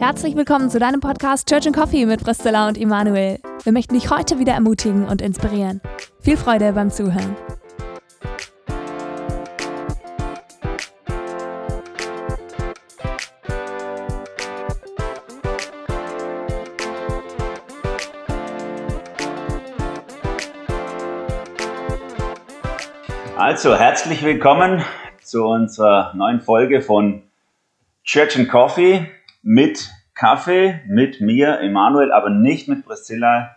Herzlich willkommen zu deinem Podcast Church and Coffee mit Priscilla und Immanuel. Wir möchten dich heute wieder ermutigen und inspirieren. Viel Freude beim Zuhören. Also, herzlich willkommen zu unserer neuen Folge von Church and Coffee mit Kaffee, mit mir, Emanuel, aber nicht mit Priscilla,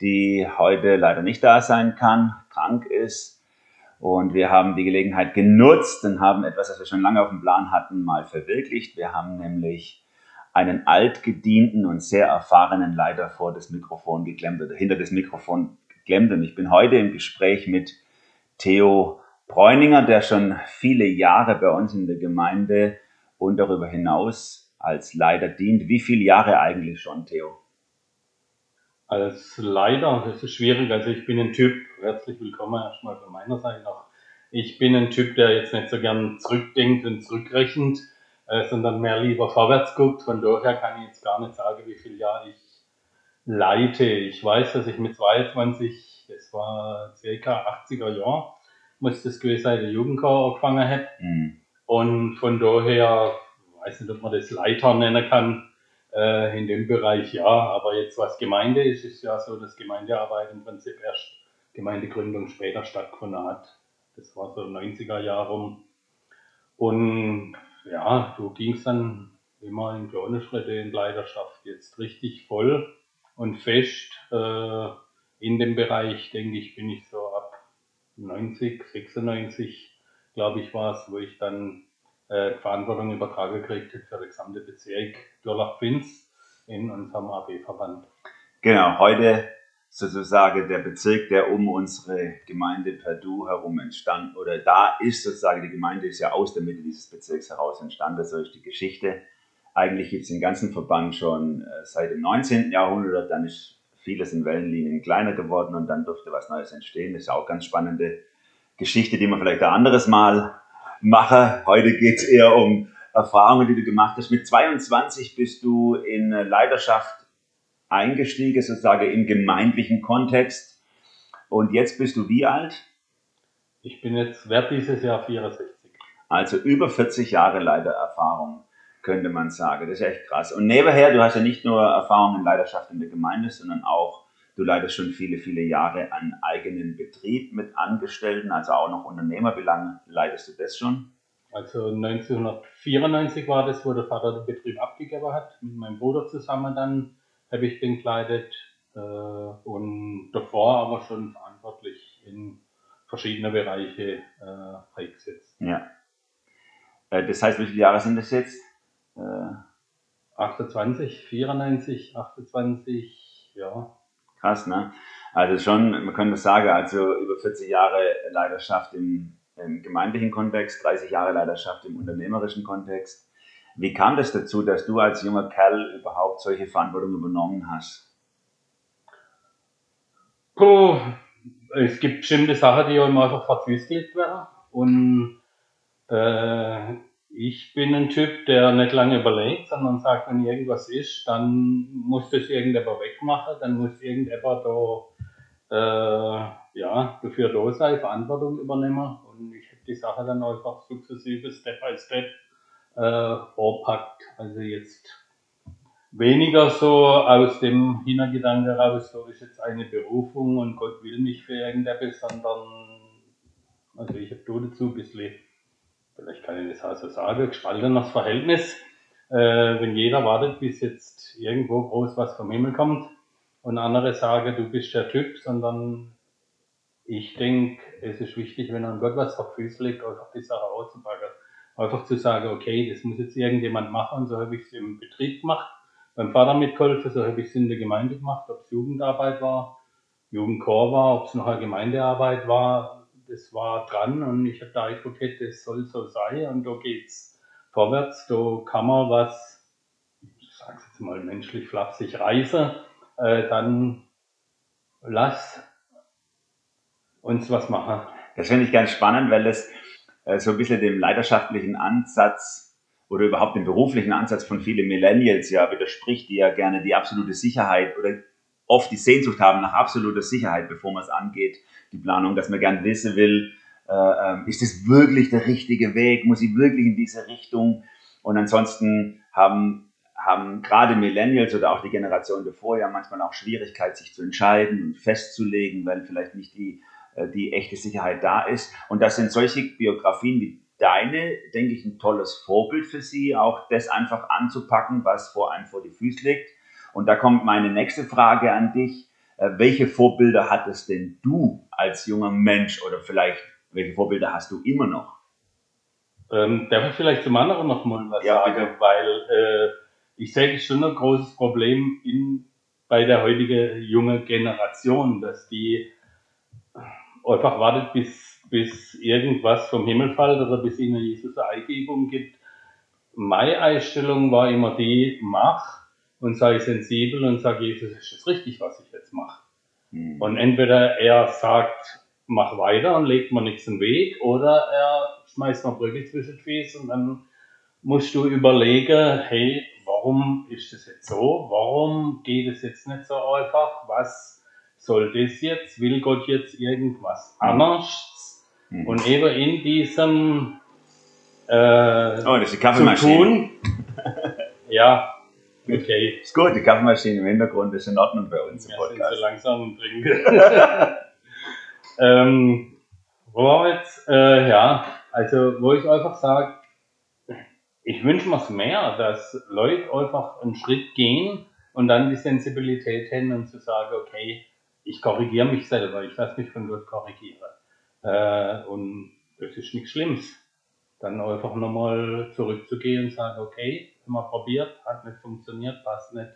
die heute leider nicht da sein kann, krank ist. Und wir haben die Gelegenheit genutzt und haben etwas, das wir schon lange auf dem Plan hatten, mal verwirklicht. Wir haben nämlich einen altgedienten und sehr erfahrenen Leiter vor das Mikrofon geklemmt oder hinter das Mikrofon geklemmt. Und ich bin heute im Gespräch mit Theo Bräuninger, der schon viele Jahre bei uns in der Gemeinde und darüber hinaus als Leiter dient. Wie viele Jahre eigentlich schon, Theo? Als Leiter, das ist schwierig. Also ich bin ein Typ, herzlich willkommen erstmal von meiner Seite noch. Ich bin ein Typ, der jetzt nicht so gern zurückdenkt und zurückrechnet, äh, sondern mehr lieber vorwärts guckt. Von daher kann ich jetzt gar nicht sagen, wie viele Jahre ich leite. Ich weiß, dass ich mit 22, das war ca. 80er Jahre, muss das gewesen sein, der Jugendchor angefangen habe. Mhm. Und von daher weiß nicht, ob man das Leiter nennen kann, äh, in dem Bereich ja, aber jetzt was Gemeinde ist, ist ja so, dass Gemeindearbeit im Prinzip erst Gemeindegründung später stattgefunden hat. Das war so 90er Jahre rum. Und ja, so ging es dann immer in kleinen Schritte in Leidenschaft jetzt richtig voll und fest. Äh, in dem Bereich, denke ich, bin ich so ab 90, 96, glaube ich, war es, wo ich dann äh, Verantwortung übertragen gekriegt hat für den gesamten Bezirk Durlach-Pfinz in unserem AB-Verband. Genau, heute sozusagen der Bezirk, der um unsere Gemeinde Perdu herum entstand, oder da ist sozusagen, die Gemeinde ist ja aus der Mitte dieses Bezirks heraus entstanden, so ist die Geschichte. Eigentlich gibt es den ganzen Verband schon äh, seit dem 19. Jahrhundert, dann ist vieles in Wellenlinien kleiner geworden und dann durfte was Neues entstehen. Das ist auch ganz spannende Geschichte, die man vielleicht ein anderes Mal mache. Heute geht es eher um Erfahrungen, die du gemacht hast. Mit 22 bist du in Leidenschaft eingestiegen, sozusagen im gemeindlichen Kontext. Und jetzt bist du wie alt? Ich bin jetzt, wert dieses Jahr 64. Also über 40 Jahre Leitererfahrung, könnte man sagen. Das ist echt krass. Und nebenher, du hast ja nicht nur Erfahrung in Leidenschaft in der Gemeinde, sondern auch Du leitest schon viele, viele Jahre einen eigenen Betrieb mit Angestellten, also auch noch Unternehmer. Wie lange leitest du das schon? Also 1994 war das, wo der Vater den Betrieb abgegeben hat. Mit meinem Bruder zusammen dann habe ich den geleitet äh, und davor aber schon verantwortlich in verschiedene Bereiche äh, eingesetzt. Ja. Äh, das heißt, wie viele Jahre sind das jetzt? 28, 94, 28, ja. Krass, ne? Also schon, man könnte sagen, also über 40 Jahre Leidenschaft im, im gemeindlichen Kontext, 30 Jahre Leidenschaft im unternehmerischen Kontext. Wie kam das dazu, dass du als junger Kerl überhaupt solche Verantwortung übernommen hast? Puh, es gibt bestimmte Sachen, die einem einfach verzwiskelt werden. Und äh, ich bin ein Typ, der nicht lange überlegt, sondern sagt, wenn irgendwas ist, dann muss das irgendjemand wegmachen, dann muss irgendjemand da äh, ja, dafür da sein, Verantwortung übernehmen. Und ich habe die Sache dann einfach sukzessive, Step by Step äh, vorpackt. Also jetzt weniger so aus dem Hintergedanke raus, so ist jetzt eine Berufung und Gott will mich für irgendetwas, sondern also ich habe da dazu ein bisschen vielleicht kann ich das auch so sagen, gespaltenes Verhältnis. Äh, wenn jeder wartet, bis jetzt irgendwo groß was vom Himmel kommt und andere sagen, du bist der Typ, sondern ich denke, es ist wichtig, wenn an Gott was auf Füße legt, einfach die Sache auszupacken. Einfach zu sagen, okay, das muss jetzt irgendjemand machen, so habe ich es im Betrieb gemacht, beim Vater mitgeholfen, so habe ich es in der Gemeinde gemacht, ob es Jugendarbeit war, Jugendchor war, ob es noch eine Gemeindearbeit war, das war dran und ich habe da Eindruck, das soll so sein und da geht's vorwärts, da kann man was, ich sag's jetzt mal menschlich flapsig, reißen, äh, dann lass uns was machen. Das finde ich ganz spannend, weil das äh, so ein bisschen dem leidenschaftlichen Ansatz oder überhaupt den beruflichen Ansatz von vielen Millennials ja widerspricht, die ja gerne die absolute Sicherheit oder oft die Sehnsucht haben nach absoluter Sicherheit, bevor man es angeht, die Planung, dass man gern wissen will, äh, ähm, ist es wirklich der richtige Weg, muss ich wirklich in diese Richtung? Und ansonsten haben, haben gerade Millennials oder auch die Generation davor ja manchmal auch Schwierigkeit, sich zu entscheiden und festzulegen, weil vielleicht nicht die, äh, die echte Sicherheit da ist. Und das sind solche Biografien wie deine, denke ich, ein tolles Vorbild für sie, auch das einfach anzupacken, was vor einem vor die Füße liegt. Und da kommt meine nächste Frage an dich. Äh, welche Vorbilder hattest denn du als junger Mensch oder vielleicht welche Vorbilder hast du immer noch? Ähm, darf ich vielleicht zum anderen noch mal was Ja, sagen, bitte. weil äh, ich sehe schon ein großes Problem in, bei der heutigen jungen Generation, dass die einfach wartet, bis, bis irgendwas vom Himmel fällt oder bis ihnen Jesus eine Eingebung gibt. Meine Einstellung war immer die, mach und sei sensibel und sag Jesus, ist es richtig, was ich jetzt mache. Hm. Und entweder er sagt, mach weiter und legt mir nichts im Weg, oder er schmeißt noch Brücke zwischen die Füße und dann musst du überlegen, hey, warum ist das jetzt so? Warum geht es jetzt nicht so einfach? Was soll das jetzt? Will Gott jetzt irgendwas anderes? Hm. Und eben in diesem äh, Oh, das ist die Kaffeemaschine. tun, ja, okay. Ist gut, die Kaffeemaschine im Hintergrund ist in Ordnung bei uns im Wir sind so Podcast. langsam und trinken. ähm, wo wir jetzt? Äh, ja, also wo ich einfach sage, ich wünsche mir's mehr, dass Leute einfach einen Schritt gehen und dann die Sensibilität haben und zu sagen, okay, ich korrigiere mich selber, ich lasse mich von Gott korrigieren. Äh, und das ist nichts Schlimmes. Dann einfach nochmal zurückzugehen und sagen, okay, wir probiert, hat nicht funktioniert, passt nicht,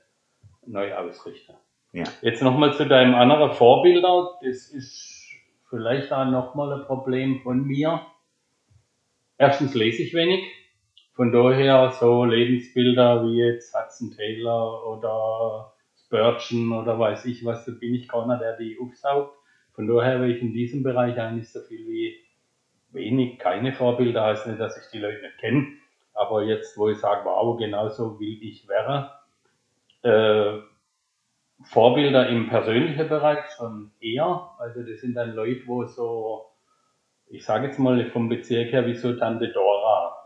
neu ausrichten. Ja. Jetzt nochmal zu deinem anderen Vorbilder. Das ist vielleicht auch nochmal ein Problem von mir. Erstens lese ich wenig. Von daher so Lebensbilder wie jetzt Hudson Taylor oder Spurgeon oder weiß ich was, da bin ich keiner, der die aufsaugt. Von daher habe ich in diesem Bereich eigentlich so viel wie wenig, keine Vorbilder, heißt nicht, dass ich die Leute nicht kenne. Aber jetzt, wo ich sage, wow, genauso will ich wäre, äh, Vorbilder im persönlichen Bereich schon eher. Also das sind dann Leute, wo so, ich sage jetzt mal vom Bezirk her, wie so Tante Dora,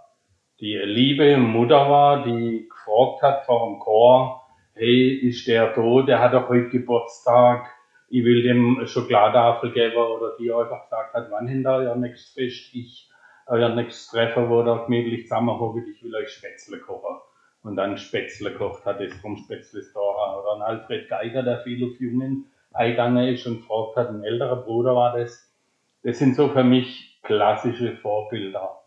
die liebe Mutter war, die gefragt hat vor dem Chor, hey, ist der tot, der hat doch heute Geburtstag, ich will dem eine Schokoladentafel geben oder die einfach gesagt hat, wann hinter euer nächstes Fest, ich euer nächstes Treffen, wo ihr gemütlich zusammenhockt, ich will euch Spätzle kochen und dann Spätzle kocht hat, ist vom Spätzle Store. Oder ein Alfred Geiger, der viel auf Jungen eingegangen ist und gefragt hat, ein älterer Bruder war das. Das sind so für mich klassische Vorbilder.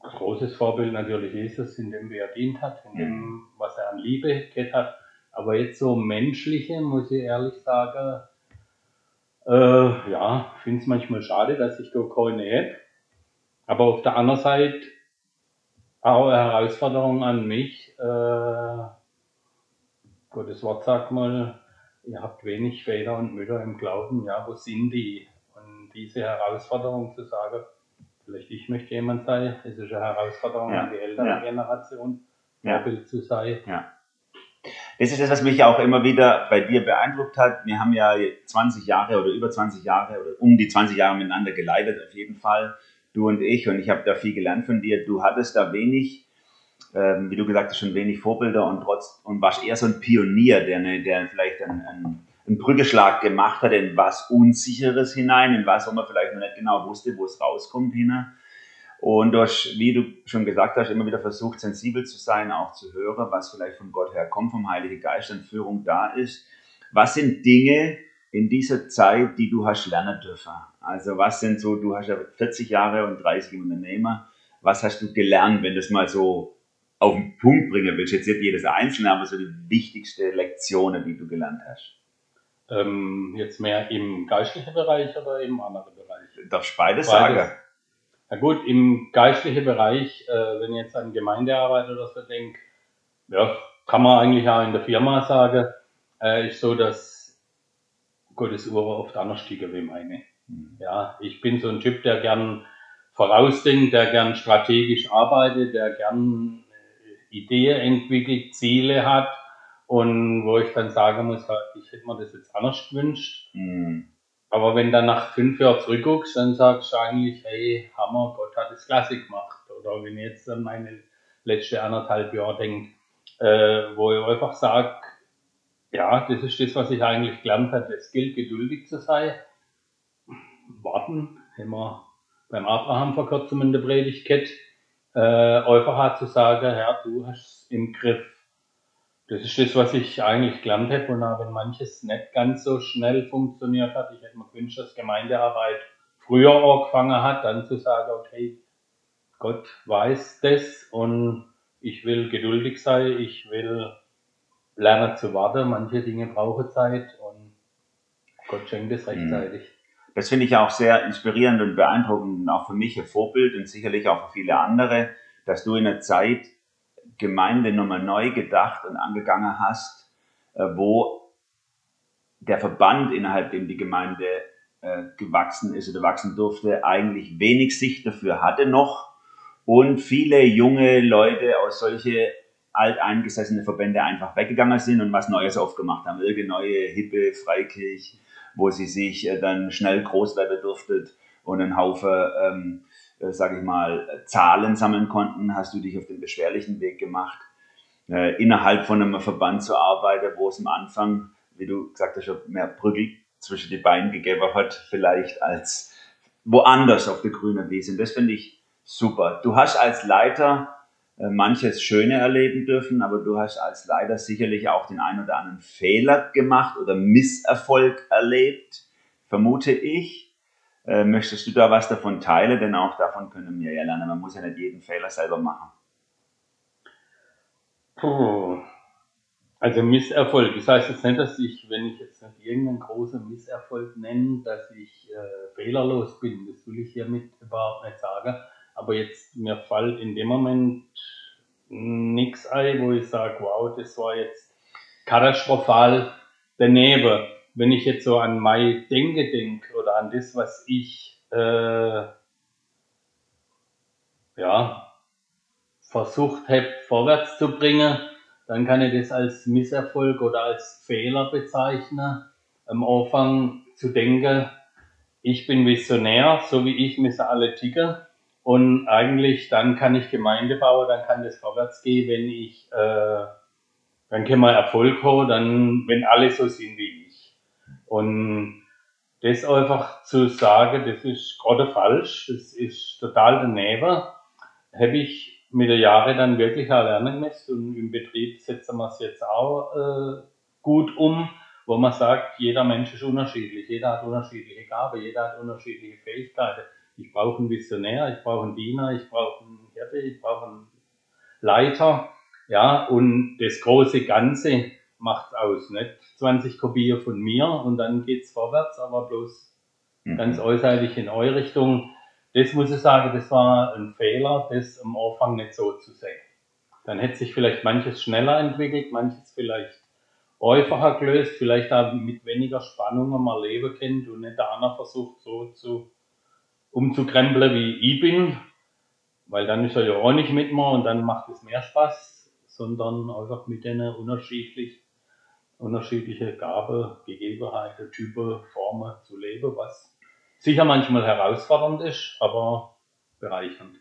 Großes Vorbild natürlich Jesus, in dem wie er dient hat, in dem, was er an Liebe gehabt hat. Aber jetzt so menschliche, muss ich ehrlich sagen, äh, ja, finde es manchmal schade, dass ich da keine habe. Aber auf der anderen Seite auch eine Herausforderung an mich. Äh, Gottes Wort sagt mal, ihr habt wenig Väter und Mütter im Glauben. Ja, wo sind die? Und diese Herausforderung zu sagen, vielleicht ich möchte jemand sein, es ist eine Herausforderung Ja, an die ältere ja. Generation, Ja. Vorbild zu sein. Das ist das, was mich auch immer wieder bei dir beeindruckt hat. Wir haben ja 20 Jahre oder über 20 Jahre oder um die 20 Jahre miteinander geleitet, auf jeden Fall, du und ich. Und ich habe da viel gelernt von dir. Du hattest da wenig, ähm, wie du gesagt hast, schon wenig Vorbilder und trotz und warst eher so ein Pionier, der, eine, der vielleicht einen, einen, einen Brückeschlag gemacht hat in was Unsicheres hinein, in was wo man vielleicht noch nicht genau wusste, wo es rauskommt hinein. Und du hast, wie du schon gesagt hast, immer wieder versucht, sensibel zu sein, auch zu hören, was vielleicht von Gott her kommt, vom Heiligen Geist und Führung da ist. Was sind Dinge in dieser Zeit, die du hast lernen dürfen? Also was sind so, du hast ja 40 Jahre und 30 im Unternehmer. Was hast du gelernt, wenn du es mal so auf den Punkt bringen willst? Jetzt nicht jedes Einzelne, aber so die wichtigste Lektionen, die du gelernt hast. Ähm, jetzt mehr im geistlichen Bereich oder im anderen Bereich? Darfst beides Beides. sagen. Na gut, im geistlichen Bereich, äh, wenn ich jetzt an Gemeindearbeit oder so denke, ja, kann man eigentlich auch in der Firma sagen, äh, ist so, dass Gottes Uhr oft anders stiegen wie meine. Mhm. Ja, ich bin so ein Typ, der gern vorausdenkt, der gern strategisch arbeitet, der gern äh, Ideen entwickelt, Ziele hat und wo ich dann sagen muss, ich hätte mir das jetzt anders gewünscht. Mhm. Aber wenn dann nach fünf Jahren zurückguckst, dann sagst du eigentlich, hey, Hammer, Gott hat es klasse gemacht. Oder wenn ich jetzt an meine letzte anderthalb Jahre denke, äh, wo ich einfach sage, ja, das ist das, was ich eigentlich gelernt habe. Es gilt, geduldig zu sein. Warten, haben wir beim Abraham vor kurzem in der Predigt gehabt. Äh, einfach zu sagen, Herr, du hast es im Griff. Das ist das, was ich eigentlich gelernt habe. Und auch wenn manches nicht ganz so schnell funktioniert hat, ich hätte mir gewünscht, dass Gemeindearbeit früher angefangen hat, dann zu sagen, okay, Gott weiß das und ich will geduldig sein, ich will lernen zu warten. Manche Dinge brauchen Zeit und Gott schenkt es rechtzeitig. Das finde ich auch sehr inspirierend und beeindruckend und auch für mich ein Vorbild und sicherlich auch für viele andere, dass du in der Zeit Gemeinde nochmal neu gedacht und angegangen hast, äh, wo der Verband, innerhalb dem die Gemeinde äh, gewachsen ist oder wachsen durfte, eigentlich wenig Sicht dafür hatte noch und viele junge Leute aus solche alteingesessene Verbände einfach weggegangen sind und was Neues aufgemacht haben. Irgendeine neue, hippe Freikirche, wo sie sich äh, dann schnell groß werden durftet und einen Haufen, ähm, äh, sage ich mal, Zahlen sammeln konnten, hast du dich auf den beschwerlichen Weg gemacht, äh, innerhalb von einem Verband zu arbeiten, wo es am Anfang, wie du gesagt hast, mehr Brücke zwischen die Beine gegeben hat, vielleicht als woanders auf der grünen Wiese. Und das finde ich super. Du hast als Leiter manches Schöne erleben dürfen, aber du hast als Leiter sicherlich auch den einen oder anderen Fehler gemacht oder Misserfolg erlebt, vermute ich. Äh, möchtest du da was davon teilen? Denn auch davon können wir ja lernen. Man muss ja nicht jeden Fehler selber machen. Puh. Also Misserfolg. Das heißt jetzt nicht, dass ich, wenn ich jetzt nicht irgendeinen großen Misserfolg nenne, dass ich äh, fehlerlos bin. Das will ich hiermit überhaupt nicht sagen. Aber jetzt mir fällt in dem Moment nichts ein, wo ich sage, wow, das war jetzt katastrophal daneben. Wenn ich jetzt so an mein Denke denke oder an das, was ich äh, ja, versucht habe, vorwärts zu bringen, dann kann ich das als Misserfolg oder als Fehler bezeichnen. Am Anfang zu denken, ich bin Visionär, so wie ich müssen alle ticken und eigentlich dann kann ich Gemeinde bauen, dann kann das vorwärts gehen, wenn ich, äh, dann können wir Erfolg haben, dann, wenn alle so sind wie ich. Und das einfach zu sagen, das ist gerade falsch, das ist total daneben, habe ich mit den Jahren dann wirklich lernen müssen. Und im Betrieb setzen wir es jetzt auch äh, gut um, wo man sagt, jeder Mensch ist unterschiedlich, jeder hat unterschiedliche Gaben, jeder hat unterschiedliche Fähigkeiten ich brauche einen Visionär, ich brauche einen Diener, ich brauche einen Hirte, ich brauche einen Leiter. Ja, und das große Ganze macht aus. Nicht 20 Kopien von mir und dann geht es vorwärts, aber bloß mhm. ganz äußerlich in eure Richtung. Das muss ich sagen, das war ein Fehler, das am Anfang nicht so zu sehen. Dann hätte sich vielleicht manches schneller entwickelt, manches vielleicht einfacher gelöst, vielleicht auch mit weniger Spannungen mal leben kennt und nicht der andere versucht so zu umzukrempeln, wie ich bin, weil dann ist er ja auch nicht mit mir und dann macht es mehr Spaß, sondern einfach mit denen unterschiedlich, unterschiedliche Gabe, Gegebenheiten, Typen, Formen zu leben, was sicher manchmal herausfordernd ist, aber bereichernd.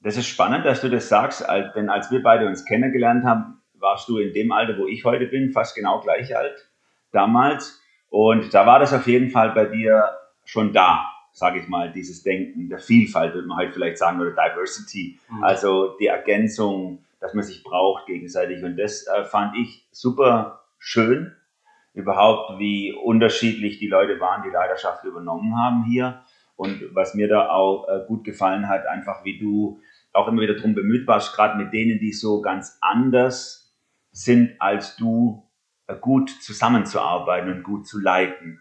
Das ist spannend, dass du das sagst, denn als wir beide uns kennengelernt haben, warst du in dem Alter, wo ich heute bin, fast genau gleich alt damals. Und da war das auf jeden Fall bei dir schon da sage ich mal, dieses Denken der Vielfalt, würde man halt vielleicht sagen, oder Diversity, mhm. also die Ergänzung, dass man sich braucht gegenseitig. Und das äh, fand ich super schön, überhaupt, wie unterschiedlich die Leute waren, die Leidenschaft übernommen haben hier. Und was mir da auch äh, gut gefallen hat, einfach wie du auch immer wieder darum bemüht warst, gerade mit denen, die so ganz anders sind als du, äh, gut zusammenzuarbeiten und gut zu leiten.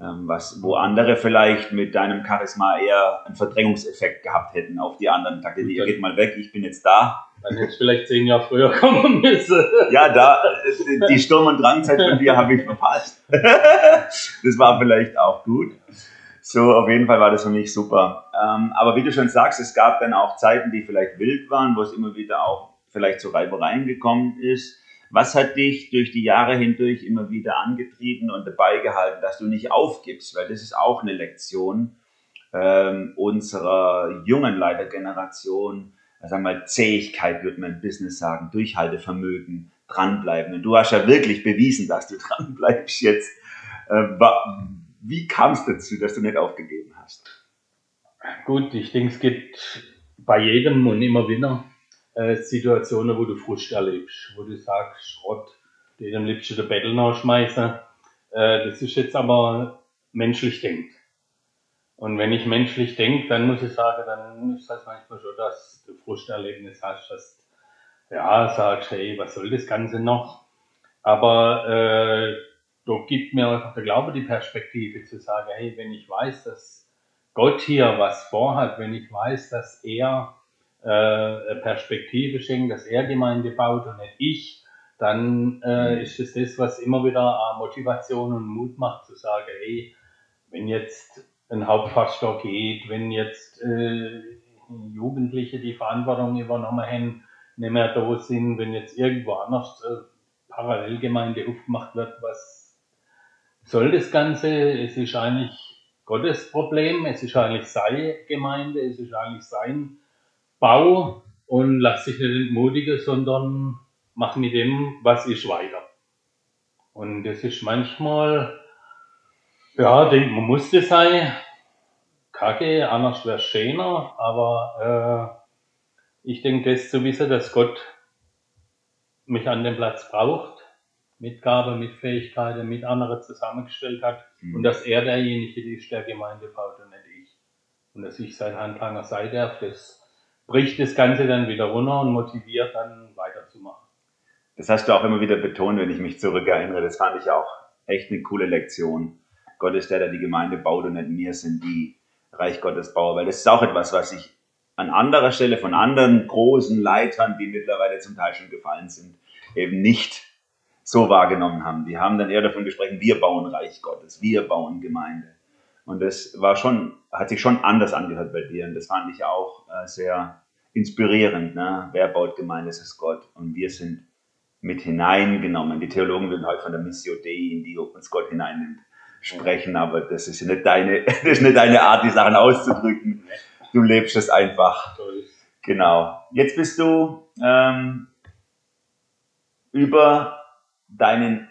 Ähm, was, wo andere vielleicht mit deinem Charisma eher einen Verdrängungseffekt gehabt hätten auf die anderen. Dachte, ihr geht mal weg, ich bin jetzt da. Dann hätte ich vielleicht zehn Jahre früher kommen müssen. Ja, da, die Sturm- und Drangzeit von dir habe ich verpasst. das war vielleicht auch gut. So, auf jeden Fall war das für mich super. Ähm, aber wie du schon sagst, es gab dann auch Zeiten, die vielleicht wild waren, wo es immer wieder auch vielleicht zu Reibereien gekommen ist. Was hat dich durch die Jahre hindurch immer wieder angetrieben und dabei gehalten, dass du nicht aufgibst? Weil das ist auch eine Lektion ähm, unserer jungen Leitergeneration. Also einmal Zähigkeit, würde man im Business sagen, Durchhaltevermögen, dranbleiben. Und du hast ja wirklich bewiesen, dass du dranbleibst jetzt. Äh, wie kam es dazu, dass du nicht aufgegeben hast? Gut, ich denke, es gibt bei jedem und immer wieder äh, Situationen, wo du Frust erlebst, wo du sagst, Schrott, den liebst du der Battle nachschmeißen. Äh, das ist jetzt aber menschlich denkt. Und wenn ich menschlich denke, dann muss ich sagen, dann ist das manchmal schon, dass du Frusterlebnis hast, dass ja, sagst, hey, was soll das Ganze noch? Aber äh, da gibt mir einfach der Glaube die Perspektive zu sagen, hey, wenn ich weiß, dass Gott hier was vorhat, wenn ich weiß, dass er äh, Perspektive schenkt, dass er Gemeinde baut und nicht ich, dann äh, mhm. ist es das, was immer wieder Motivation und Mut macht, zu sagen, hey, wenn jetzt ein Hauptpastor geht, wenn jetzt äh, Jugendliche die Verantwortung übernommen haben, nicht mehr da sind, wenn jetzt irgendwo anders äh, Parallelgemeinde aufgemacht wird, was soll das Ganze? Es ist eigentlich Gottes Problem, es ist eigentlich seine Gemeinde, es ist eigentlich sein Bau und lass dich nicht entmutigen, sondern mach mit dem, was ist, weiter. Und das ist manchmal, ja, denkt man muss das sein, kacke, anders wäre es schöner, aber äh, ich denke, das zu wissen, dass Gott mich an dem Platz braucht, mit Gabe, mit Fähigkeiten, mit anderen zusammengestellt hat mhm. und dass er derjenige ist, der Gemeinde baut und nicht ich. Und dass ich sein Handlanger sein darf, das bricht das Ganze dann wieder runter und motiviert dann weiterzumachen. Das hast du auch immer wieder betont, wenn ich mich zurückerinnere. Das fand ich auch echt eine coole Lektion. Gott ist der, der die Gemeinde baut und nicht mir sind die Reich Gottes Bauer. Weil das ist auch etwas, was ich an anderer Stelle von anderen großen Leitern, die mittlerweile zum Teil schon gefallen sind, eben nicht so wahrgenommen haben. Die haben dann eher davon gesprochen, wir bauen Reich Gottes, wir bauen Gemeinde. Und das war schon, hat sich schon anders angehört bei dir. Und das fand ich auch äh, sehr inspirierend. Ne? Wer baut Gemeinde, das ist Gott. Und wir sind mit hineingenommen. Die Theologen würden heute von der Missio Dei, in die uns Gott hineinnimmt, sprechen, aber das ist nicht deine, das ist nicht deine Art, die Sachen auszudrücken du lebst es einfach. Genau. Jetzt bist du ähm, über deinen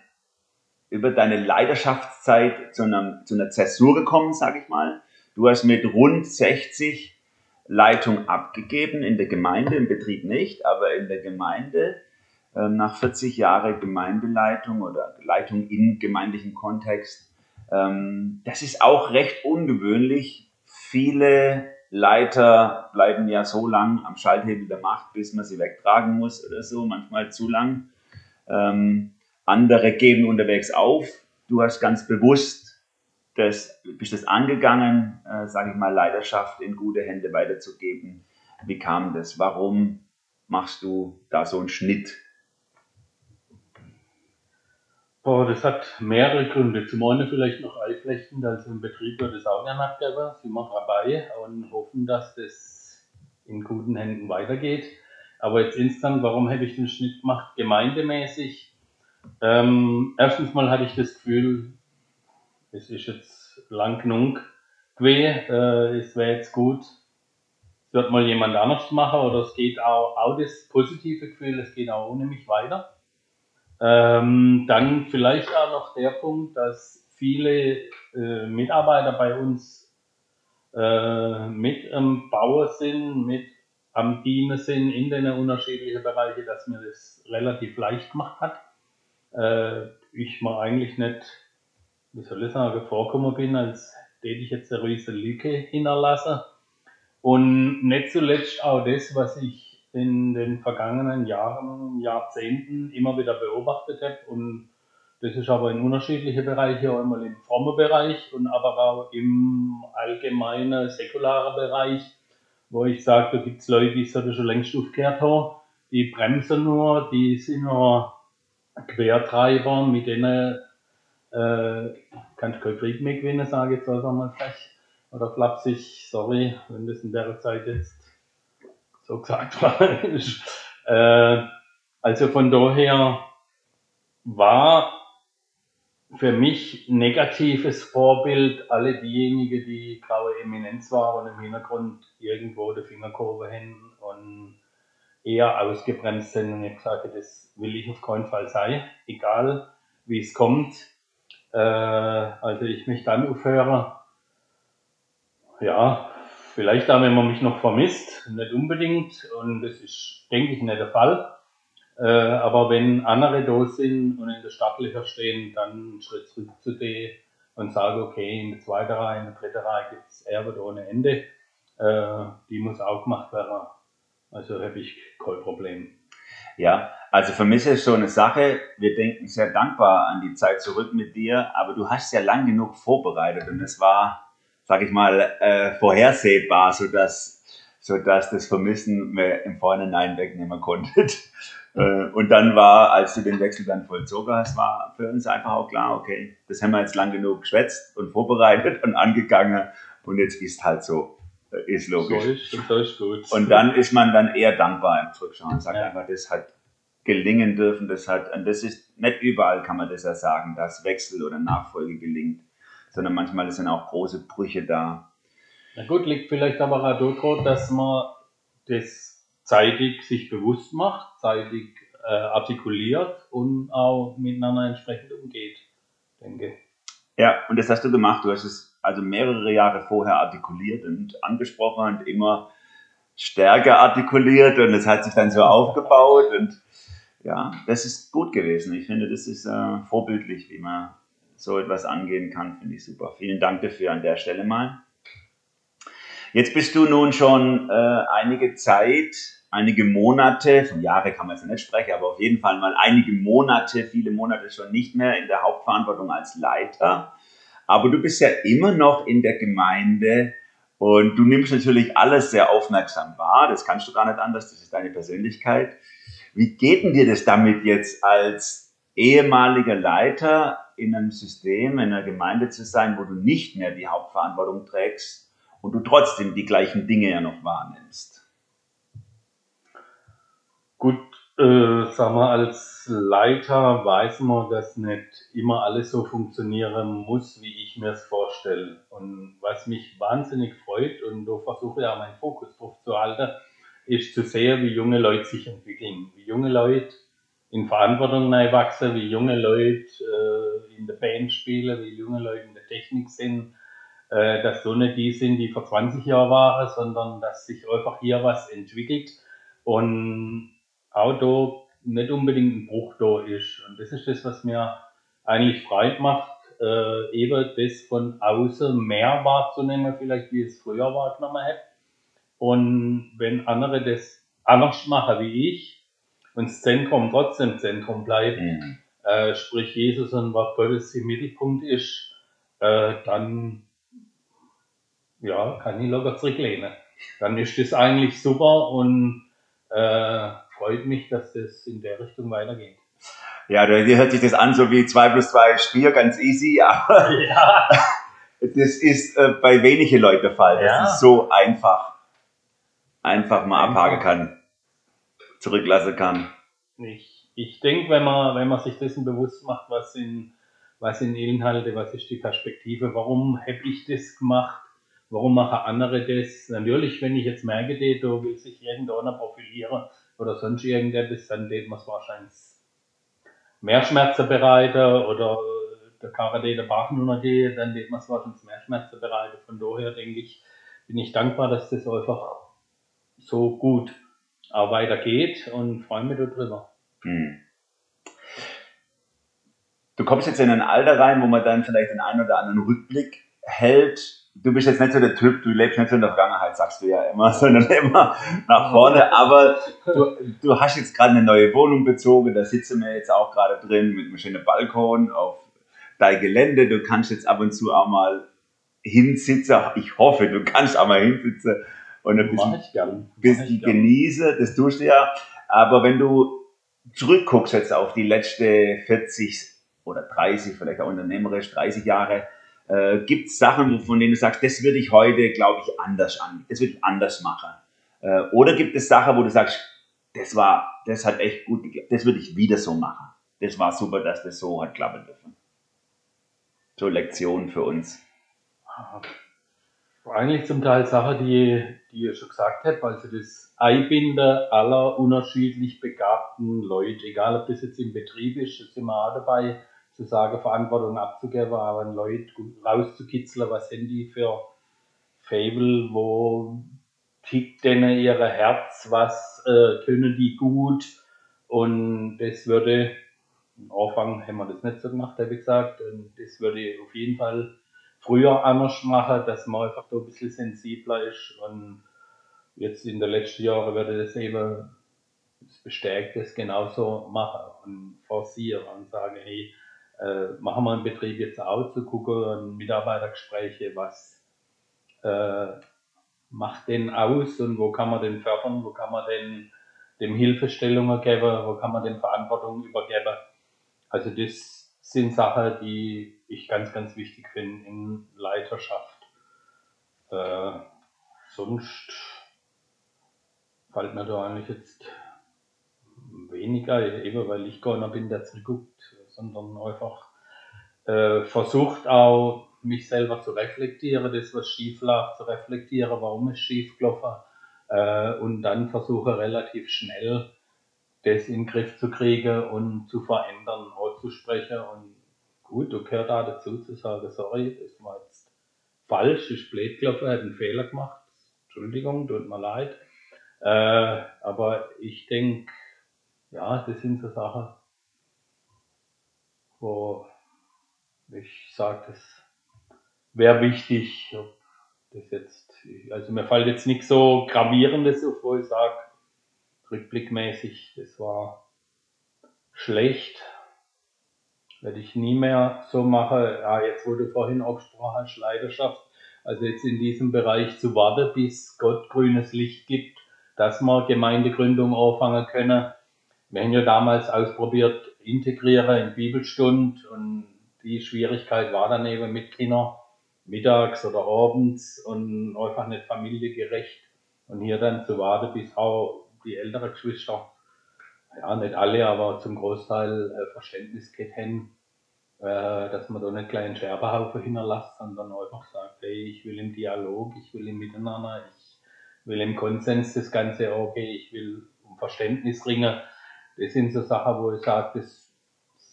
über deine Leidenschaftszeit zu einer, zu einer Zäsur gekommen, sage ich mal. Du hast mit rund 60 Leitung abgegeben in der Gemeinde, im Betrieb nicht, aber in der Gemeinde ähm, nach 40 Jahren Gemeindeleitung oder Leitung im gemeindlichen Kontext. Ähm, das ist auch recht ungewöhnlich. Viele Leiter bleiben ja so lang am Schalthebel der Macht, bis man sie wegtragen muss oder so, manchmal zu lang. Ähm, andere geben unterwegs auf. Du hast ganz bewusst das, bist das angegangen, äh, sage ich mal, Leidenschaft in gute Hände weiterzugeben. Wie kam das? Warum machst du da so einen Schnitt Oh, das hat mehrere Gründe. Zum einen vielleicht noch einflechtend, also im Betrieb wird es auch gerne abgeben. Sie machen dabei und hoffen, dass das in guten Händen weitergeht. Aber jetzt instant, warum hätte ich den Schnitt gemacht? Gemeindemäßig. Ähm, erstens mal hatte ich das Gefühl, es ist jetzt lang genug gewesen, äh, es wäre jetzt gut, es wird mal jemand anders machen oder es geht auch, auch das positive Gefühl, es geht auch ohne mich weiter. Ähm, dann vielleicht auch noch der Punkt, dass viele äh, Mitarbeiter bei uns äh, mit am Bauer sind, mit am Dienen sind in den unterschiedlichen Bereichen, dass mir das relativ leicht gemacht hat. Äh, ich mal eigentlich nicht, wie soll ich sagen, vorkommen bin, als hätte ich jetzt eine riesige Lücke hinterlassen. Und nicht zuletzt auch das, was ich in den vergangenen Jahren, Jahrzehnten immer wieder beobachtet habe. Und das ist aber in unterschiedliche Bereiche, auch immer im frommen Bereich und aber auch im allgemeinen, säkularen Bereich, wo ich sage, da gibt es Leute, die sollte schon längst aufgehört haben, die bremsen nur, die sind nur Quertreiber, mit denen äh, kannst du keinen Krieg mehr gewinnen, sage ich jetzt einfach mal frech. oder flapsig, sorry, wenn das in der Zeit jetzt so gesagt ist. Äh, also von daher war für mich negatives Vorbild alle diejenigen, die graue Eminenz waren und im Hintergrund irgendwo die Fingerkurve hin und eher ausgebremst sind und ich sage, das will ich auf keinen Fall sein, egal wie es kommt. Äh, also ich mich dann aufhöre, ja, vielleicht auch, wenn man mich noch vermisst, nicht unbedingt und das ist, denke ich, nicht der Fall. Äh, aber wenn andere da sind und in der Startlöcher stehen, dann einen Schritt zurück zu denen und sage, okay, in der zweiten Reihe, in der dritten Reihe gibt es Erbe ohne Ende. Äh, die muss auch gemacht werden. Also habe ich kein Problem. Ja, also für mich ist so eine Sache, wir denken sehr dankbar an die Zeit zurück mit dir, aber du hast ja lang genug vorbereitet und es war, sag ich mal, äh, vorhersehbar, sodass, sodass das Vermissen wir im Vorhinein wegnehmen konntet. Äh, und dann war, als du den Wechsel dann vollzogen hast, war für uns einfach auch klar, okay, das haben wir jetzt lang genug geschwätzt und vorbereitet und angegangen und jetzt ist halt so. Äh, ist logisch. So ist, so ist gut. Und dann ist man dann eher dankbar im Zurückschauen und sagt ja. einfach, das hat gelingen dürfen, das hat, und das ist nicht überall kann man das ja sagen, dass Wechsel oder Nachfolge gelingt, sondern manchmal sind auch große Brüche da. Na gut, liegt vielleicht aber auch dass man das zeitig sich bewusst macht, zeitig äh, artikuliert und auch miteinander entsprechend umgeht, denke. Ja, und das hast du gemacht. Du hast es also mehrere Jahre vorher artikuliert und angesprochen und immer stärker artikuliert und es hat sich dann so aufgebaut und ja, das ist gut gewesen. Ich finde, das ist äh, vorbildlich, wie man so etwas angehen kann, finde ich super. Vielen Dank dafür an der Stelle mal. Jetzt bist du nun schon äh, einige Zeit einige Monate, von Jahre kann man jetzt nicht sprechen, aber auf jeden Fall mal einige Monate, viele Monate schon nicht mehr in der Hauptverantwortung als Leiter. Aber du bist ja immer noch in der Gemeinde und du nimmst natürlich alles sehr aufmerksam wahr. Das kannst du gar nicht anders, das ist deine Persönlichkeit. Wie geht denn dir das damit jetzt als ehemaliger Leiter in einem System, in einer Gemeinde zu sein, wo du nicht mehr die Hauptverantwortung trägst und du trotzdem die gleichen Dinge ja noch wahrnimmst? Gut, äh, sag mal, als Leiter weiß man, dass nicht immer alles so funktionieren muss, wie ich mir es vorstelle. Und was mich wahnsinnig freut, und da versuche ich auch meinen Fokus drauf zu halten, ist zu sehen, wie junge Leute sich entwickeln, wie junge Leute in Verantwortung wachsen, wie junge Leute äh, in der Band spielen, wie junge Leute in der Technik sind, äh, dass so nicht die sind, die vor 20 Jahren waren, sondern dass sich einfach hier was entwickelt. Und Auto nicht unbedingt ein Bruch da ist. Und das ist das, was mir eigentlich Freude macht, äh, eben das von außen mehr wahrzunehmen, vielleicht wie es früher wahrgenommen hätte. Und wenn andere das anders machen wie ich und das Zentrum trotzdem Zentrum bleibt, mhm. äh, sprich Jesus und was Gottes im Mittelpunkt ist, äh, dann ja, kann ich locker zurücklehnen. Dann ist das eigentlich super und äh, freut mich, dass das in der Richtung weitergeht. Ja, dir hört sich das an, so wie 2 plus 2 Spiel, ganz easy, aber ja. das ist äh, bei wenigen Leuten der Fall, dass ja. es so einfach, einfach mal einfach. abhaken kann, zurücklassen kann. Ich, ich denke, wenn man, wenn man sich dessen bewusst macht, was sind, was sind Inhalte, was ist die Perspektive, warum habe ich das gemacht, warum machen andere das? Natürlich, wenn ich jetzt merke, da will sich irgendeiner profilieren, oder sonst irgendetwas, dann wird man es wahrscheinlich mehr Schmerzen bereiten oder der Karate der Bach runtergeht, dann wird man es wahrscheinlich mehr Schmerzen bereiten. Von daher denke ich, bin ich dankbar, dass das einfach so gut auch weitergeht und freue mich darüber. Hm. Du kommst jetzt in ein Alter rein, wo man dann vielleicht den einen oder anderen Rückblick hält du bist jetzt nicht so der Typ, du lebst nicht so in der Vergangenheit, sagst du ja immer, sondern immer nach vorne. Aber du, du hast jetzt gerade eine neue Wohnung bezogen, da sitzen wir jetzt auch gerade drin mit einem schönen Balkon auf dein Gelände. Du kannst jetzt ab und zu auch mal hinsitzen. Ich hoffe, du kannst auch mal hinsitzen und ein bisschen, bisschen genießen. Das tust du ja. Aber wenn du zurückguckst jetzt auf die letzten 40 oder 30, vielleicht auch unternehmerisch 30 Jahre, Äh, Gibt es Sachen, von denen du sagst, das würde ich heute, glaube ich, anders an, das würde ich anders machen? Äh, oder gibt es Sachen, wo du sagst, das war, das hat echt gut das würde ich wieder so machen. Das war super, dass das so hat klappen dürfen. So Lektion für uns. Eigentlich zum Teil Sachen, die, die ihr schon gesagt habt, also das Einbinden aller unterschiedlich begabten Leute, egal ob das jetzt im Betrieb ist, sind wir auch dabei, zu sagen, Verantwortung abzugeben, aber an Leute rauszukitzeln, was sind die für Fable, wo tickt denn ihr Herz, was äh, können die gut? Und das würde, am Anfang haben wir das nicht so gemacht, habe ich gesagt, und das würde auf jeden Fall früher anders machen, dass man einfach da ein bisschen sensibler ist. Und jetzt in den letzten Jahren würde das eben das bestärkt das genauso machen und forcieren und sagen, hey, äh, machen wir einen Betrieb jetzt auch zu gucken, Mitarbeitergespräche, was äh, macht den aus und wo kann man den fördern, wo kann man den dem Hilfestellungen geben, wo kann man den Verantwortung übergeben. Also das sind Sachen, die ich ganz, ganz wichtig finde in Leiterschaft. Äh, sonst fällt mir da eigentlich jetzt weniger, eben weil ich gar nicht bin, der zurückguckt, sondern einfach äh, versucht auch mich selber zu reflektieren, das was schief läuft, zu reflektieren, warum es schief gelaufen äh, und dann versuche relativ schnell das in den Griff zu kriegen und zu verändern, auszusprechen und gut, du gehört da dazu zu sagen, sorry, das war jetzt falsch, ist blöd gelaufen, hat einen Fehler gemacht, Entschuldigung, tut mir leid, äh, aber ich denke, ja, das sind so Sachen, wo ich sage, das wäre wichtig, ob das jetzt, also mir fällt jetzt nichts so gravierendes auf, wo ich sage, rückblickmäßig, das war schlecht, werde ich nie mehr so machen. Ja, jetzt wo du vorhin auch gesprochen hast, Leidenschaft, also jetzt in diesem Bereich zu warten, bis Gott grünes Licht gibt, dass wir Gemeindegründung anfangen können. Wir haben ja damals ausprobiert, integrieren in Bibelstund und die Schwierigkeit war dann eben mit Kindern mittags oder abends und einfach nicht familiegerecht. Und hier dann zu warten, bis auch die älteren Geschwister, ja nicht alle, aber zum Großteil äh, Verständnis hätten, äh, dass man da nicht gleich einen Scherbenhaufen hinterlässt, sondern einfach sagt, hey, ich will im Dialog, ich will im Miteinander, ich will im Konsens das Ganze okay, ich will um Verständnis ringen. Das sind so Sachen, wo ich sage, das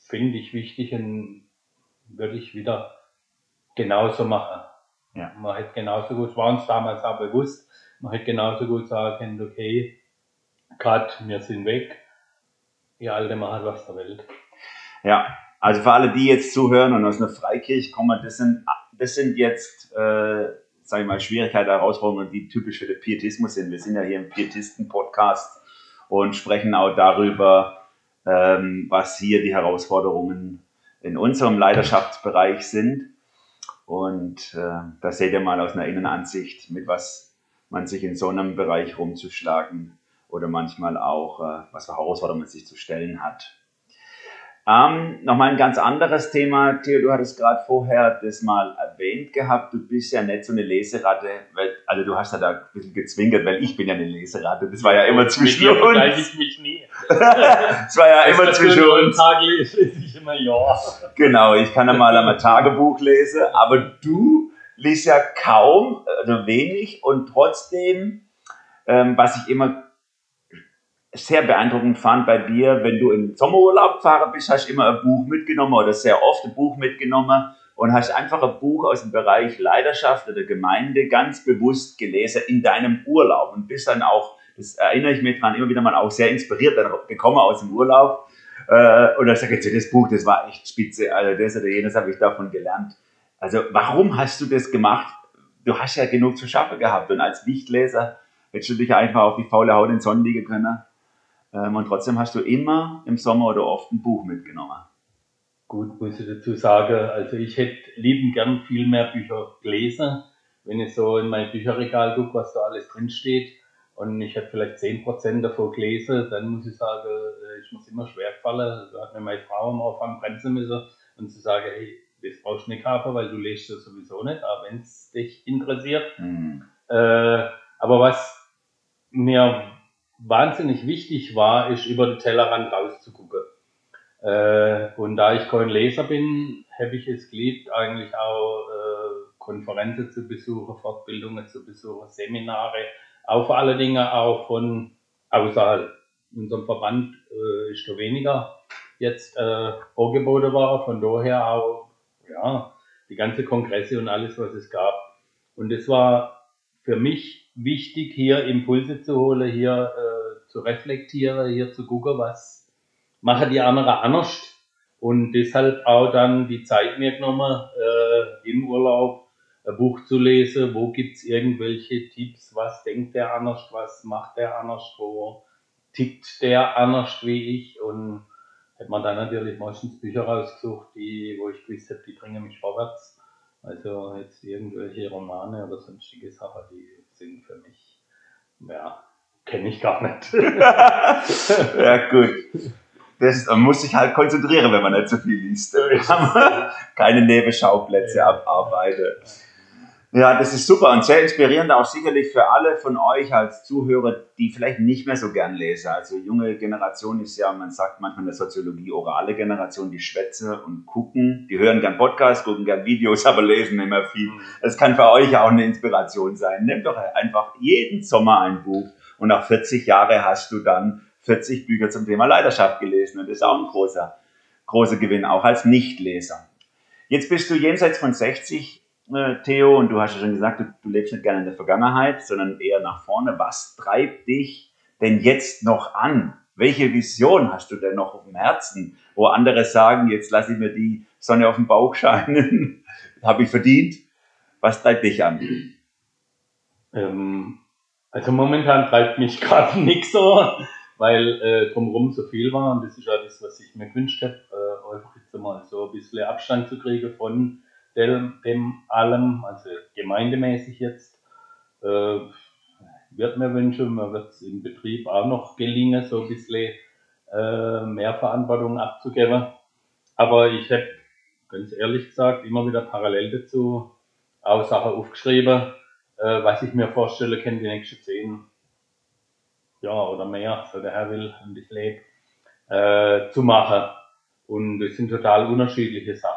finde ich wichtig und würde ich wieder genauso machen. Ja. Man hätte genauso gut, war uns damals auch bewusst, man hätte genauso gut sagen können, okay, Cut, wir sind weg, ihr Alte machen was der Welt. Ja, also für alle, die jetzt zuhören und aus einer Freikirche kommen, das sind, das sind jetzt, äh, sage ich mal, Schwierigkeiten, Herausforderungen, die typisch für den Pietismus sind. Wir sind ja hier im Pietisten-Podcast und sprechen auch darüber, ähm, was hier die Herausforderungen in unserem Leidenschaftsbereich sind. Und äh, da seht ihr mal aus einer Innenansicht, mit was man sich in so einem Bereich rumzuschlagen oder manchmal auch, äh, was für Herausforderungen man sich zu stellen hat. Ähm, Nochmal ein ganz anderes Thema. Theo, du hattest gerade vorher das mal erwähnt gehabt. Du bist ja nicht so eine Leseratte, weil, also du hast ja da ein bisschen gezwinkert, weil ich bin ja eine Leseratte. Das war ja immer zwischen Mit uns. ich mich nie. das war ja immer zwischen uns. Tag lese ich immer ja. Genau, ich kann ja mal einmal Tagebuch lesen, aber du liest ja kaum oder wenig und trotzdem, ähm, was ich immer sehr beeindruckend fand bei dir, wenn du im Sommerurlaub gefahren bist, hast du immer ein Buch mitgenommen oder sehr oft ein Buch mitgenommen und hast einfach ein Buch aus dem Bereich Leidenschaft oder Gemeinde ganz bewusst gelesen in deinem Urlaub und bist dann auch, das erinnere ich mich dran, immer wieder mal auch sehr inspiriert gekommen aus dem Urlaub äh, und dann sag ich, das Buch, das war echt spitze, also das oder jenes habe ich davon gelernt. Also warum hast du das gemacht? Du hast ja genug zu schaffen gehabt und als Lichtleser hättest du dich einfach auf die faule Haut in den Sonnen liegen können ähm, und trotzdem hast du immer im Sommer oder oft ein Buch mitgenommen. Gut, muss ich dazu sagen, also ich hätte lieben gern viel mehr Bücher gelesen. Wenn ich so in mein Bücherregal gucke, was da alles drin steht, und ich habe vielleicht 10% davon gelesen, dann muss ich sagen, äh, ich muss immer schwer gefallen. Da hat mir meine Frau am Anfang bremsen müssen und zu sagen, hey, das brauchst du nicht haben, weil du lest das sowieso nicht, aber wenn es dich interessiert. Mhm. Äh, aber was mir wahnsinnig wichtig war, ist über den Tellerrand rauszugucken. Äh, und da ich kein Leser bin, habe ich es geliebt, eigentlich auch äh, Konferenzen zu besuchen, Fortbildungen zu besuchen, Seminare, auch vor allen Dingen auch von außerhalb. Unserem Verband äh, ist da weniger jetzt äh, angeboten war, von daher auch ja, die ganze Kongresse und alles, was es gab. Und es war für mich wichtig, hier Impulse zu holen, hier äh, zu reflektieren, hier zu gucken, was machen die anderen anders. Und deshalb auch dann die Zeit mir genommen, äh, im Urlaub ein Buch zu lesen, wo gibt's irgendwelche Tipps, was denkt der anders, was macht der anders, wo tickt der anders wie ich und hätte man dann natürlich meistens Bücher rausgesucht, die, wo ich gewusst habe, die bringen mich vorwärts. Also jetzt irgendwelche Romane oder sonstige Sachen, die sind für mich, ja, kenne ich gar nicht. ja, gut. Das, man muss sich halt konzentrieren, wenn man nicht so viel liest. Keine Nebenschauplätze ja. abarbeiten. Ja, das ist super und sehr inspirierend auch sicherlich für alle von euch als Zuhörer, die vielleicht nicht mehr so gern lesen. Also junge Generation ist ja, man sagt manchmal in der Soziologie orale Generation, die schwätzen und gucken, die hören gern Podcasts, gucken gern Videos, aber lesen immer viel. Das kann für euch auch eine Inspiration sein. Nehmt doch einfach jeden Sommer ein Buch und nach 40 Jahren hast du dann 40 Bücher zum Thema Leidenschaft gelesen und das ist auch ein großer, großer Gewinn, auch als Nichtleser. Jetzt bist du jenseits von 60 äh, Theo, und du hast ja schon gesagt, du, du, lebst nicht gerne in der Vergangenheit, sondern eher nach vorne. Was treibt dich denn jetzt noch an? Welche Vision hast du denn noch auf dem Herzen, wo andere sagen, jetzt lasse ich mir die Sonne auf dem Bauch scheinen, habe ich verdient? Was treibt dich an? Ähm, also momentan treibt mich gerade nichts so, weil äh, drumherum so viel war und das ist ja das, was ich mir gewünscht habe, äh, einfach jetzt mal so ein bisschen Abstand zu kriegen von dem, dem allem, also gemeindemäßig jetzt, äh, wird mir wünschen, mir wird es im Betrieb auch noch gelingen, so ein bisschen äh, mehr Verantwortung abzugeben. Aber ich habe ganz ehrlich gesagt immer wieder parallel dazu auch Sachen aufgeschrieben, äh, was ich mir vorstelle, kann die nächsten zehn Jahre oder mehr, so der Herr will und ich lebe, äh, zu machen. Und es sind total unterschiedliche Sachen.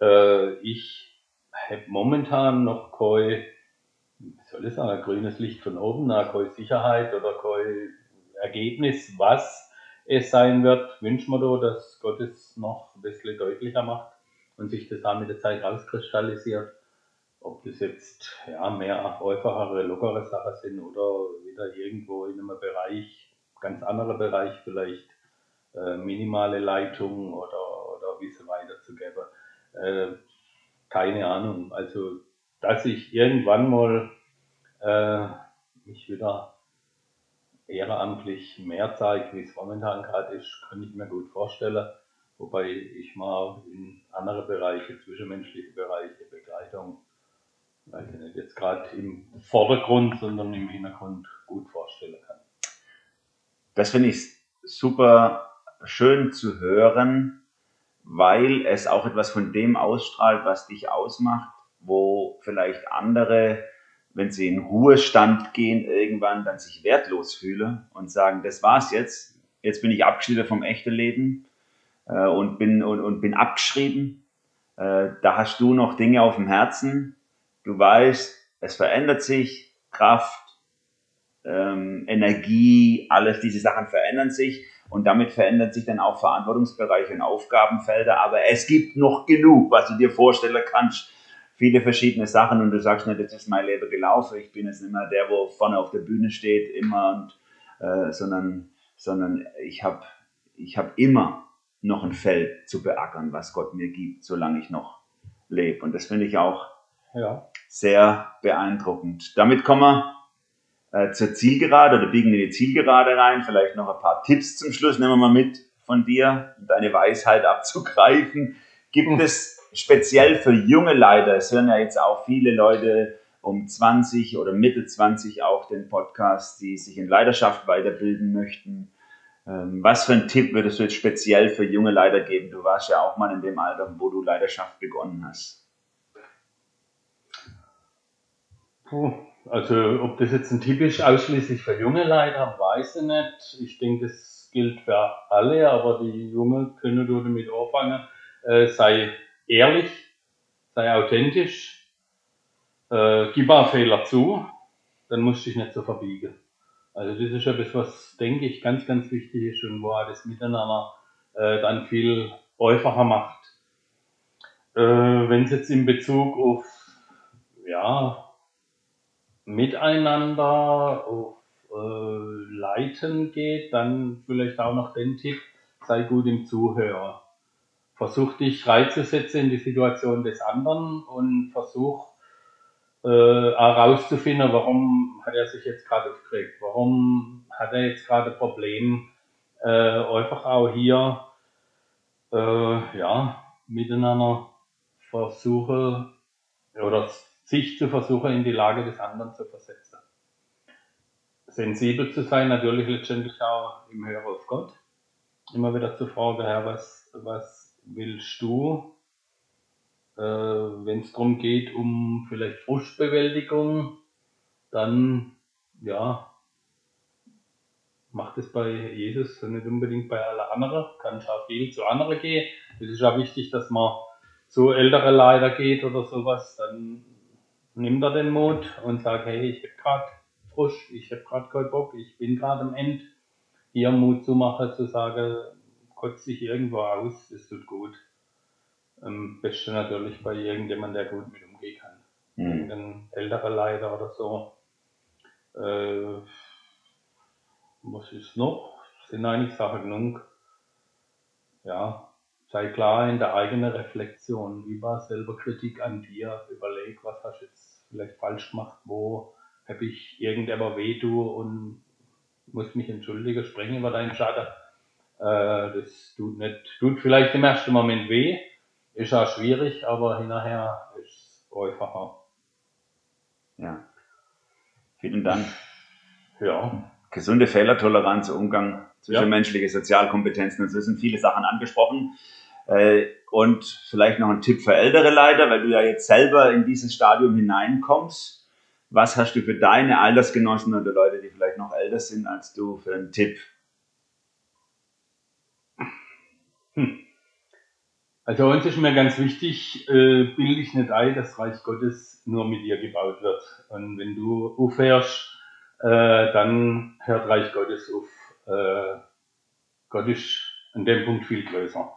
Äh, ich habe momentan noch kein, wie soll ich sagen, grünes Licht von oben, keine Sicherheit oder kein Ergebnis, was es sein wird. Wünschen wir da, dass Gott es noch ein bisschen deutlicher macht und sich das auch mit der Zeit rauskristallisiert. Ob das jetzt ja, mehr einfachere, lockere Sachen sind oder wieder irgendwo in einem Bereich, ganz anderer Bereich vielleicht, äh, minimale Leitung oder, oder wie so weiterzugeben. Äh, keine Ahnung. Also, dass ich irgendwann mal äh, mich wieder ehrenamtlich mehr zeige, wie es momentan gerade ist, kann ich mir gut vorstellen. Wobei ich mal in andere Bereiche, zwischenmenschliche Bereiche, Begleitung, weiß ich nicht, jetzt gerade im Vordergrund, sondern im Hintergrund gut vorstellen kann. Das finde ich super schön zu hören, weil es auch etwas von dem ausstrahlt, was dich ausmacht, wo vielleicht andere, wenn sie in Ruhestand gehen, irgendwann dann sich wertlos fühlen und sagen, das war's jetzt, jetzt bin ich abgeschnitten vom echten Leben äh, und, bin, und, und bin abgeschrieben. Äh, da hast du noch Dinge auf dem Herzen. Du weißt, es verändert sich, Kraft, ähm, Energie, alles diese Sachen verändern sich und damit verändert sich dann auch Verantwortungsbereiche und Aufgabenfelder. Aber es gibt noch genug, was du dir vorstellen kannst. Viele verschiedene Sachen und du sagst nicht, jetzt ist mein Leben gelaufen. Ich bin jetzt nicht mehr der, wo vorne auf der Bühne steht, immer und, äh, sondern, sondern ich habe ich hab immer noch ein Feld zu beackern, was Gott mir gibt, solange ich noch lebe. Und das finde ich auch ja. sehr beeindruckend. Damit kommen wir äh, zur Zielgerade oder biegen in die Zielgerade rein. Vielleicht noch ein paar Tipps zum Schluss. Nehmen wir mal mit von dir, um deine Weisheit abzugreifen. Gibt mhm. es speziell für junge Leiter, es hören ja jetzt auch viele Leute um 20 oder Mitte 20 auch den Podcast, die sich in Leidenschaft weiterbilden möchten. Ähm, was für einen Tipp würdest du jetzt speziell für junge Leiter geben? Du warst ja auch mal in dem Alter, wo du Leiterschaft begonnen hast. Puh, also ob das jetzt ein Tipp ist, ausschließlich für junge Leiter, weiß ich nicht. Ich denke, das gilt für alle, aber die Jungen können du damit anfangen. Äh, sei ehrlich, sei authentisch, äh, gib auch Fehler zu, dann musst du dich nicht so verbiegen. Also das ist etwas, was, denke ich, ganz, ganz wichtig ist und wo das Miteinander äh, dann viel einfacher macht. Äh, Wenn es jetzt in Bezug auf ja, Miteinander, äh, Leiten geht, dann vielleicht auch noch den Tipp, sei gut im Zuhören. Versuch dich reinzusetzen in die Situation des anderen und versuch äh, herauszufinden, warum hat er sich jetzt gerade aufgeregt, warum hat er jetzt gerade ein Problem, äh, einfach auch hier äh, ja, miteinander versuche oder sich zu versuchen, in die Lage des anderen zu versetzen. Sensibel zu sein, natürlich letztendlich auch im Hören auf Gott. Immer wieder zu fragen, Herr, was, was willst du? Äh, Wenn es darum geht, um vielleicht Frustbewältigung, dann, ja, macht es bei Jesus nicht unbedingt bei allen anderen. Kann auch viel zu anderen gehen. Es ist auch wichtig, dass man zu ältere Leiter geht oder sowas, dann nimmt er den Mut und sagt, hey, ich hab grad frisch, ich hab grad keinen Bock, ich bin gerade am Ende. Hier Mut zu machen, zu sagen, kotzt sich irgendwo aus, das tut gut. Am besten natürlich bei irgendjemandem, der gut mit umgehen kann. Mhm. Irgendein älterer Leiter oder so. Äh, was ist noch? Sind eigentlich Sachen genug. Ja, sei klar in der eigenen Reflexion. Wie war selber Kritik an dir? Überleg, was hast du jetzt vielleicht falsch gemacht? Wo habe ich irgendjemand weh du und muss mich entschuldigen, sprechen über deinen Schatten. Äh, das tut nicht, tut vielleicht im ersten Moment weh, ist auch schwierig, aber hinterher ist es einfacher. Ja. Vielen Dank. Ja, Gesunde Fehlertoleranz, Umgang, zwischenmenschliche Sozialkompetenzen, das sind viele Sachen angesprochen. Äh, Und vielleicht noch ein Tipp für ältere Leiter, weil du ja jetzt selber in dieses Stadium hineinkommst. Was hast du für deine Altersgenossen oder Leute, die vielleicht noch älter sind als du, für einen Tipp? Also uns ist mir ganz wichtig, äh, bilde ich nicht ein, dass Reich Gottes nur mit dir gebaut wird. Und wenn du aufhörst, äh, dann hört Reich Gottes auf. Äh, Gott ist an dem Punkt viel größer.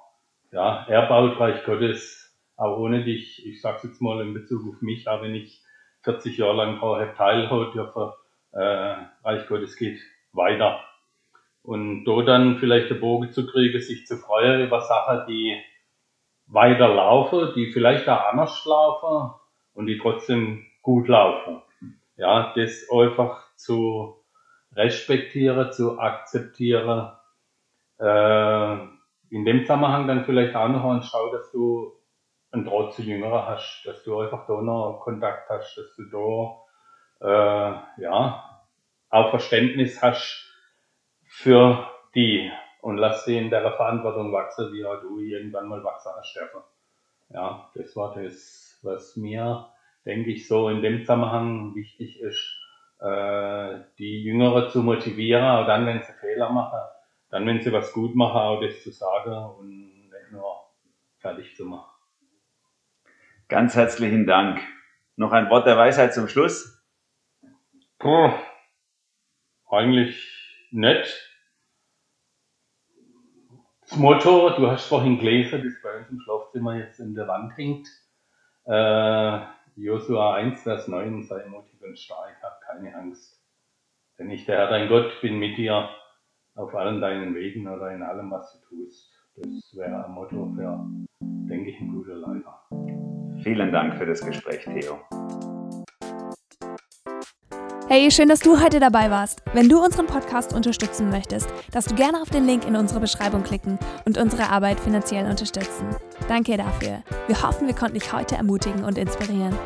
Ja, er baut Reich Gottes auch ohne dich. Ich sag's jetzt mal in Bezug auf mich, auch wenn ich 40 Jahre lang brauche teilhaben dürfen, äh, Reich Gottes geht weiter. Und da dann vielleicht den Bogen zu kriegen, sich zu freuen über Sachen, die weiterlaufen, die vielleicht auch anders laufen und die trotzdem gut laufen. Ja, das einfach zu respektieren, zu akzeptieren. Äh, in dem Zusammenhang dann vielleicht auch noch und schau, dass du einen Draht zu Jüngeren hast, dass du einfach da noch Kontakt hast, dass du da äh, ja auch Verständnis hast für die und lass sie in der Verantwortung wachsen, wie auch du irgendwann mal wachsen hast, Steffen. Ja, das war das, was mir, denke ich, so in dem Zusammenhang wichtig ist, äh, die Jüngere zu motivieren, auch dann, wenn sie Fehler machen, dann, wenn sie was gut machen, auch das zu sagen und nicht nur fertig zu machen. Ganz herzlichen Dank. Noch ein Wort der Weisheit zum Schluss. Puh, eigentlich nett. Das Motto, du hast vorhin gelesen, das bei uns im Schlafzimmer jetzt in der Wand hängt. Äh, Josua 1, Vers 9, sei mutig und stark, hab keine Angst. Denn ich, der Herr dein Gott, bin mit dir auf allen deinen Wegen oder in allem, was du tust. Das wäre ein Motto für, denke ich, ein guter Leiter. Vielen Dank für das Gespräch, Theo. Hey, schön, dass du heute dabei warst. Wenn du unseren Podcast unterstützen möchtest, darfst du gerne auf den Link in unsere Beschreibung klicken und unsere Arbeit finanziell unterstützen. Danke dafür. Wir hoffen, wir konnten dich heute ermutigen und inspirieren.